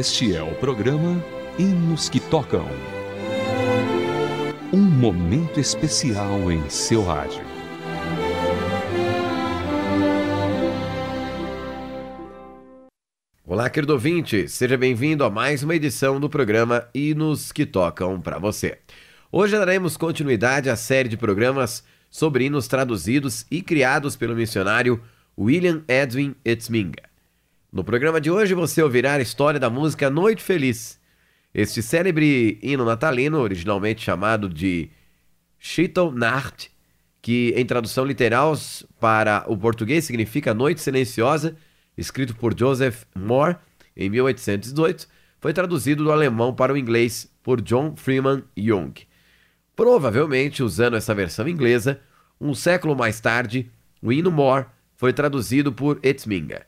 Este é o programa Hinos que Tocam. Um momento especial em seu rádio. Olá, querido ouvinte, seja bem-vindo a mais uma edição do programa Hinos que Tocam para você. Hoje daremos continuidade à série de programas sobre hinos traduzidos e criados pelo missionário William Edwin Etzminga. No programa de hoje você ouvirá a história da música Noite Feliz. Este célebre hino natalino, originalmente chamado de Schittel Nacht, que em tradução literal para o português significa Noite Silenciosa, escrito por Joseph Moore em 1818, foi traduzido do alemão para o inglês por John Freeman Young. Provavelmente, usando essa versão inglesa, um século mais tarde, o hino Moore foi traduzido por Etzminga.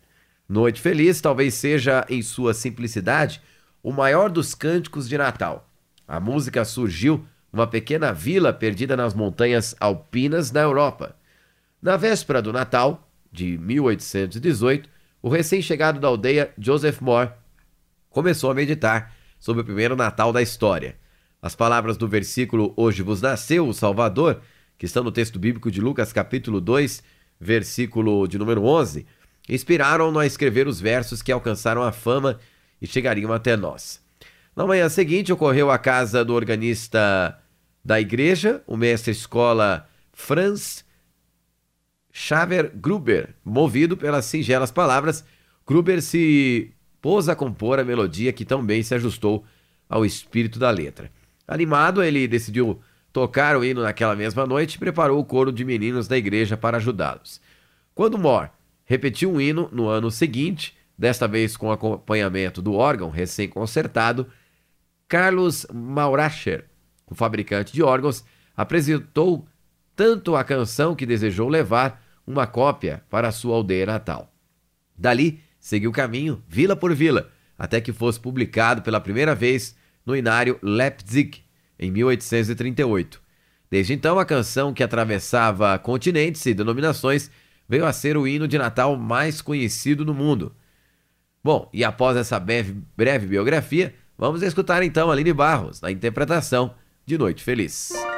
Noite Feliz talvez seja, em sua simplicidade, o maior dos cânticos de Natal. A música surgiu numa pequena vila perdida nas montanhas alpinas na Europa. Na véspera do Natal, de 1818, o recém-chegado da aldeia, Joseph Moore, começou a meditar sobre o primeiro Natal da história. As palavras do versículo Hoje vos nasceu o Salvador, que estão no texto bíblico de Lucas capítulo 2, versículo de número 11, inspiraram-no a escrever os versos que alcançaram a fama e chegariam até nós. Na manhã seguinte, ocorreu à casa do organista da igreja, o mestre-escola Franz Xaver Gruber. Movido pelas singelas palavras, Gruber se pôs a compor a melodia que tão bem se ajustou ao espírito da letra. Animado, ele decidiu tocar o hino naquela mesma noite e preparou o coro de meninos da igreja para ajudá-los. Quando Moore repetiu um hino no ano seguinte, desta vez com acompanhamento do órgão recém-concertado. Carlos Mauracher, o fabricante de órgãos, apresentou tanto a canção que desejou levar uma cópia para sua aldeia natal. Dali, seguiu o caminho, vila por vila, até que fosse publicado pela primeira vez no inário Leipzig, em 1838. Desde então, a canção que atravessava continentes e denominações veio a ser o hino de Natal mais conhecido no mundo. Bom, e após essa breve, breve biografia, vamos escutar então Aline Barros na interpretação de Noite Feliz.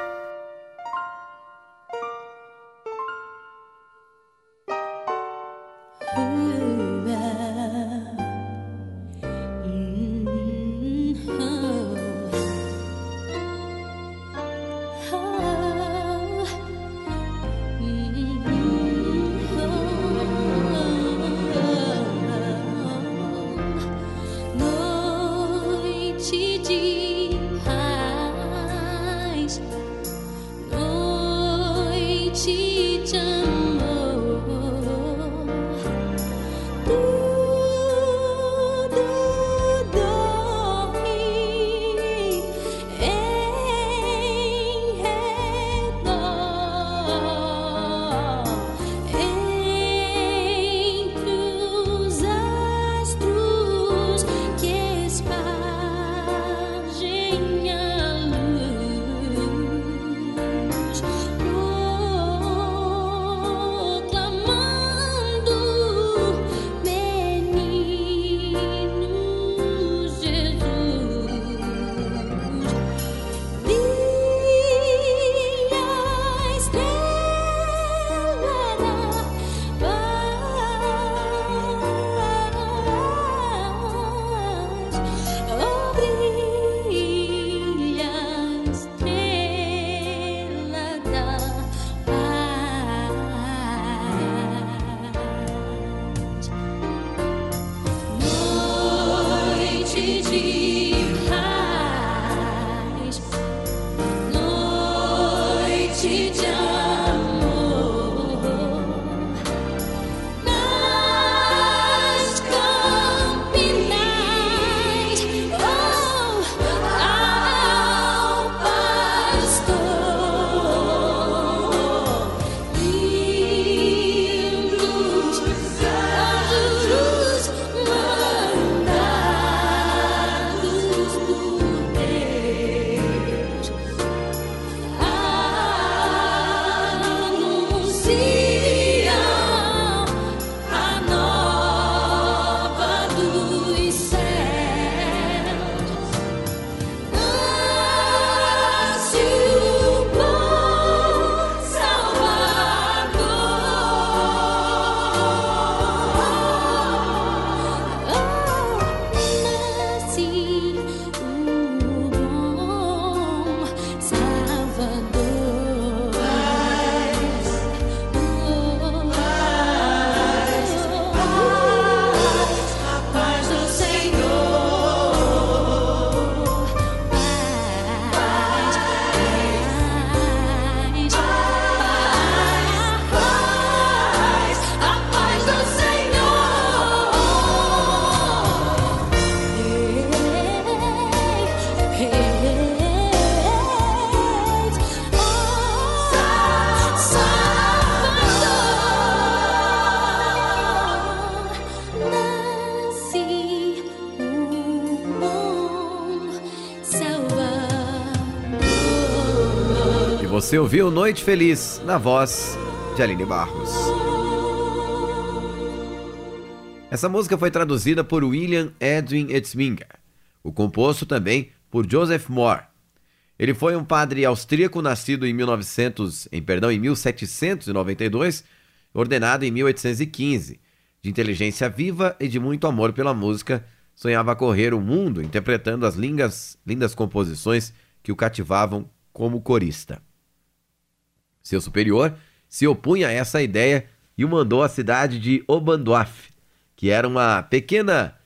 Ouviu Noite Feliz na voz de Aline Barros. Essa música foi traduzida por William Edwin Etzminger. O composto também por Joseph Moore. Ele foi um padre austríaco nascido em 1900, em perdão, em 1792, ordenado em 1815. De inteligência viva e de muito amor pela música, sonhava correr o mundo interpretando as lindas, lindas composições que o cativavam como corista. Seu superior se opunha a essa ideia e o mandou à cidade de Obandorf, que era uma pequena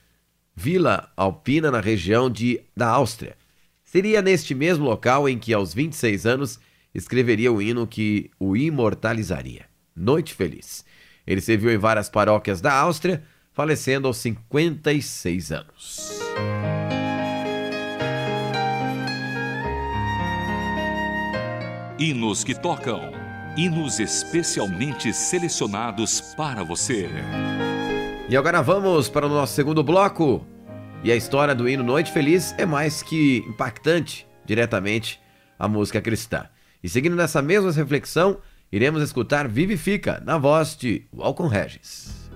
vila alpina na região de, da Áustria. Seria neste mesmo local em que, aos 26 anos, escreveria o hino que o imortalizaria. Noite Feliz. Ele serviu em várias paróquias da Áustria, falecendo aos 56 anos. Hinos que tocam. Hinos especialmente selecionados para você. E agora vamos para o nosso segundo bloco. E a história do hino Noite Feliz é mais que impactante diretamente a música cristã. E seguindo nessa mesma reflexão, iremos escutar Vivifica, na voz de Walcom Regis.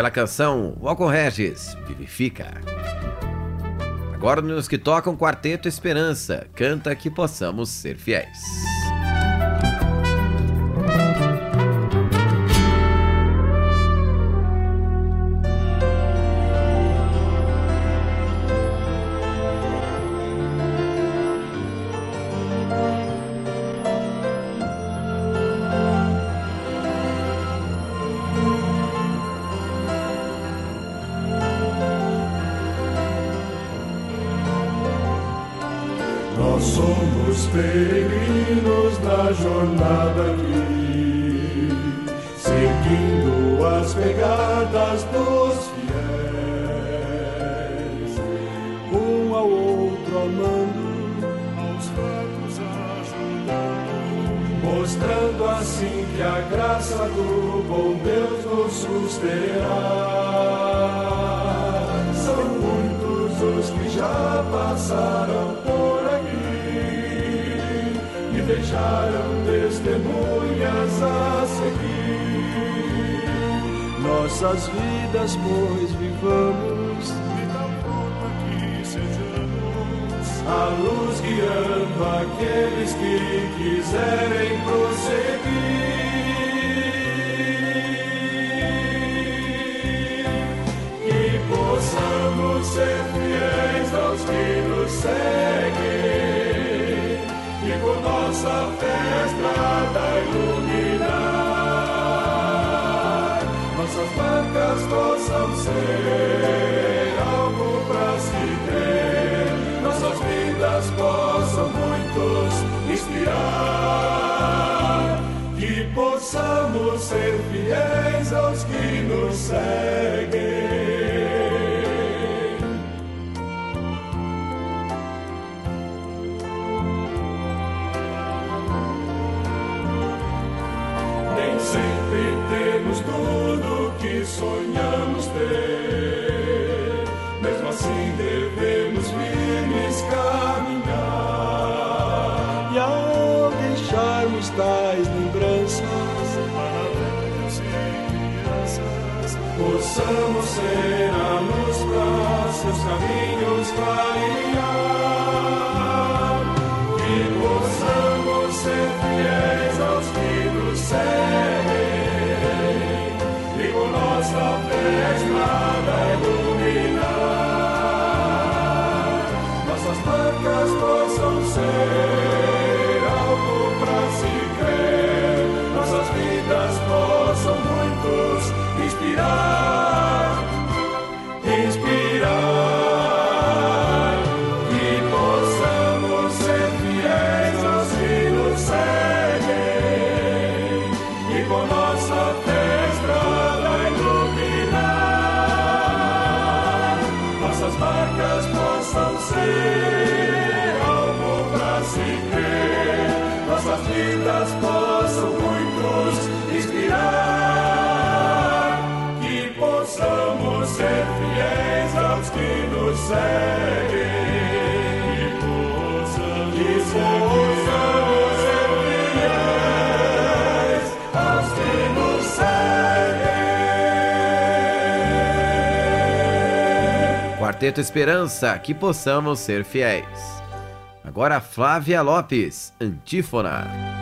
Bela canção, Walcon Regis, Vivifica. Agora nos que tocam Quarteto Esperança, canta que possamos ser fiéis. Peregrinos na jornada deixaram testemunhas a seguir. Nossas vidas, pois, vivamos de tal forma que sejamos a luz guiando aqueles que quiserem prosseguir. Que possamos ser fiéis aos que nos e com nossa fé a estrada iluminar. Nossas marcas possam ser algo para se crer, nossas vidas possam muitos inspirar. Que possamos ser fiéis aos que nos seguem. Quarteto Esperança, que possamos ser fiéis. Agora Flávia Lopes, Antífona.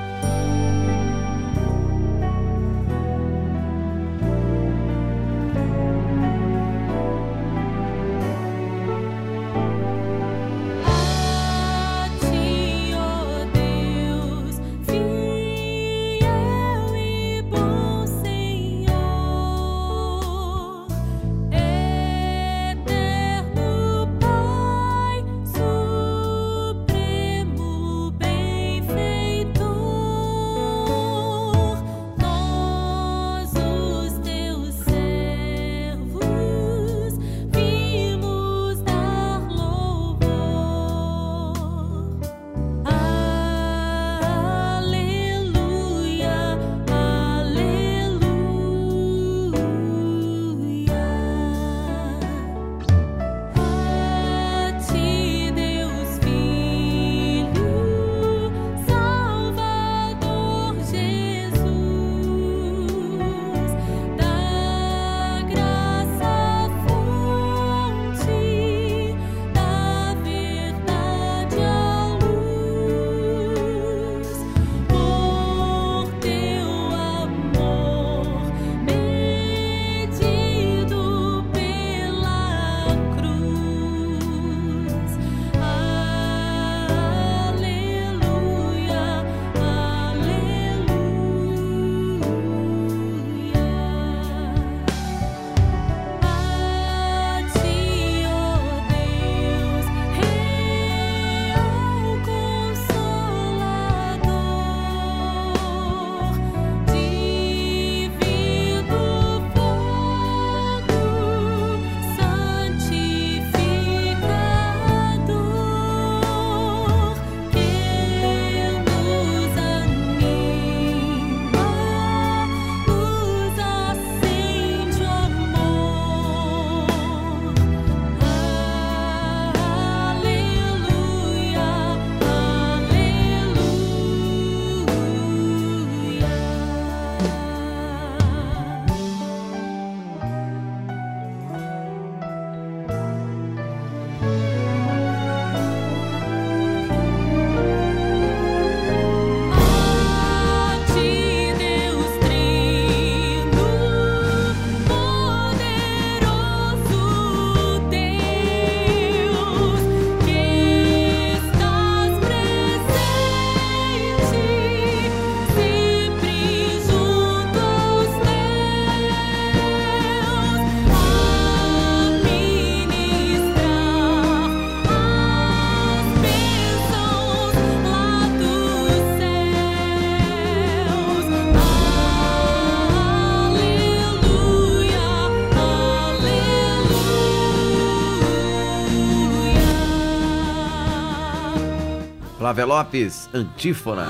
Flávia Lopes, Antífona.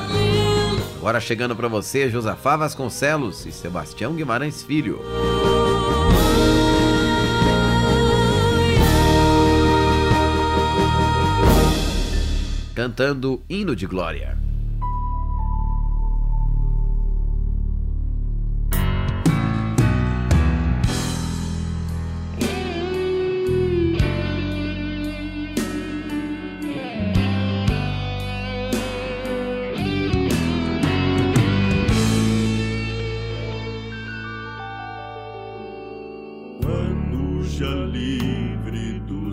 Agora chegando para você, Josafá Vasconcelos e Sebastião Guimarães Filho. Cantando Hino de Glória.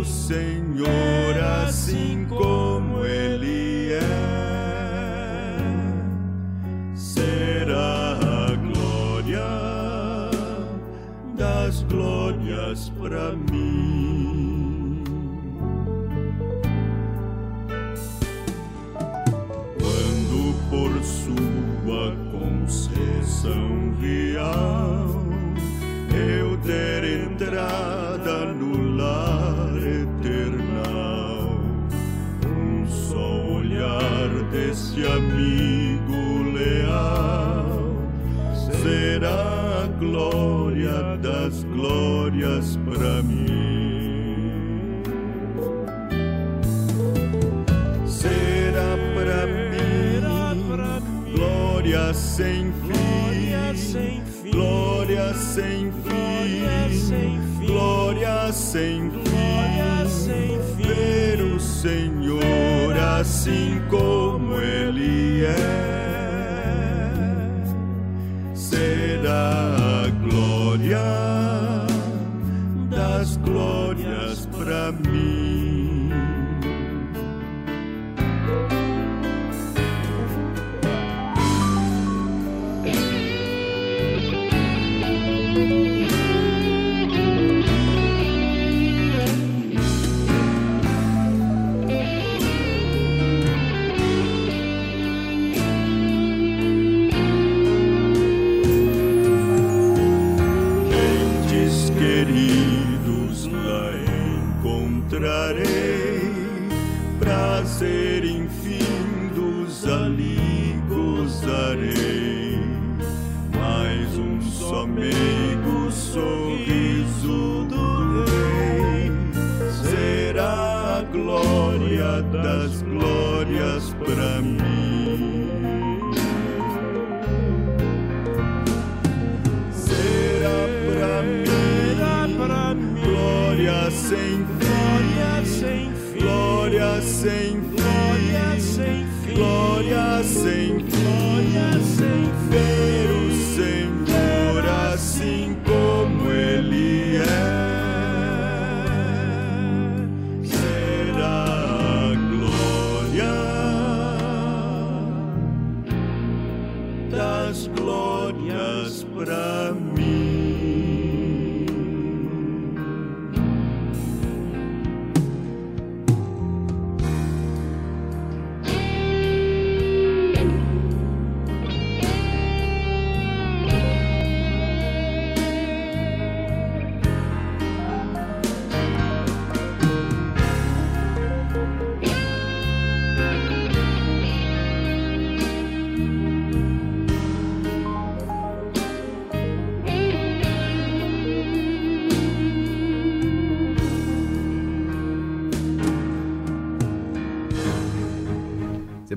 o Senhor assim como Ele é, será a glória das glórias para mim. Glória das glórias para mim. Será para mim glória sem fim. Glória sem fim, glória sem fim, ver o Senhor assim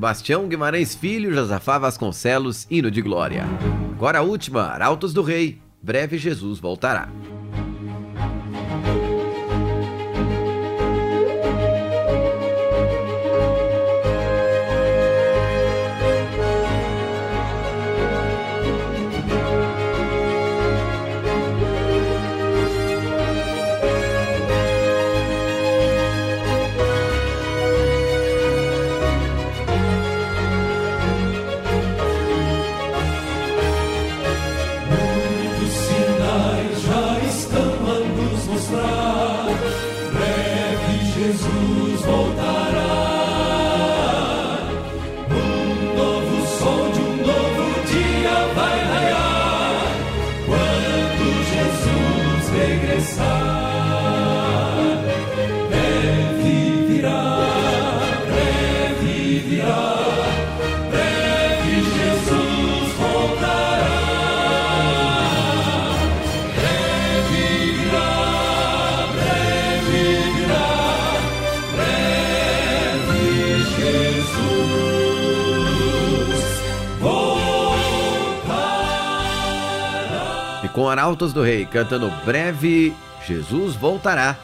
Sebastião Guimarães Filho, Josafá Vasconcelos, hino de glória. Agora a última, Arautos do Rei. Breve Jesus voltará. Arautos do Rei cantando Breve Jesus Voltará,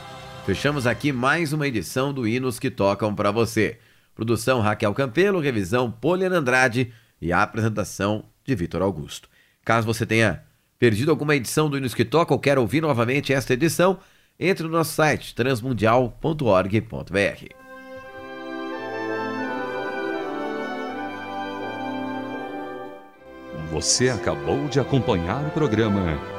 fechamos aqui mais uma edição do Hinos que Tocam para você. Produção Raquel Campelo, revisão Poliana Andrade e a apresentação de Vitor Augusto. Caso você tenha perdido alguma edição do Hinos que Tocam ou quer ouvir novamente esta edição, entre no nosso site transmundial.org.br. Você acabou de acompanhar o programa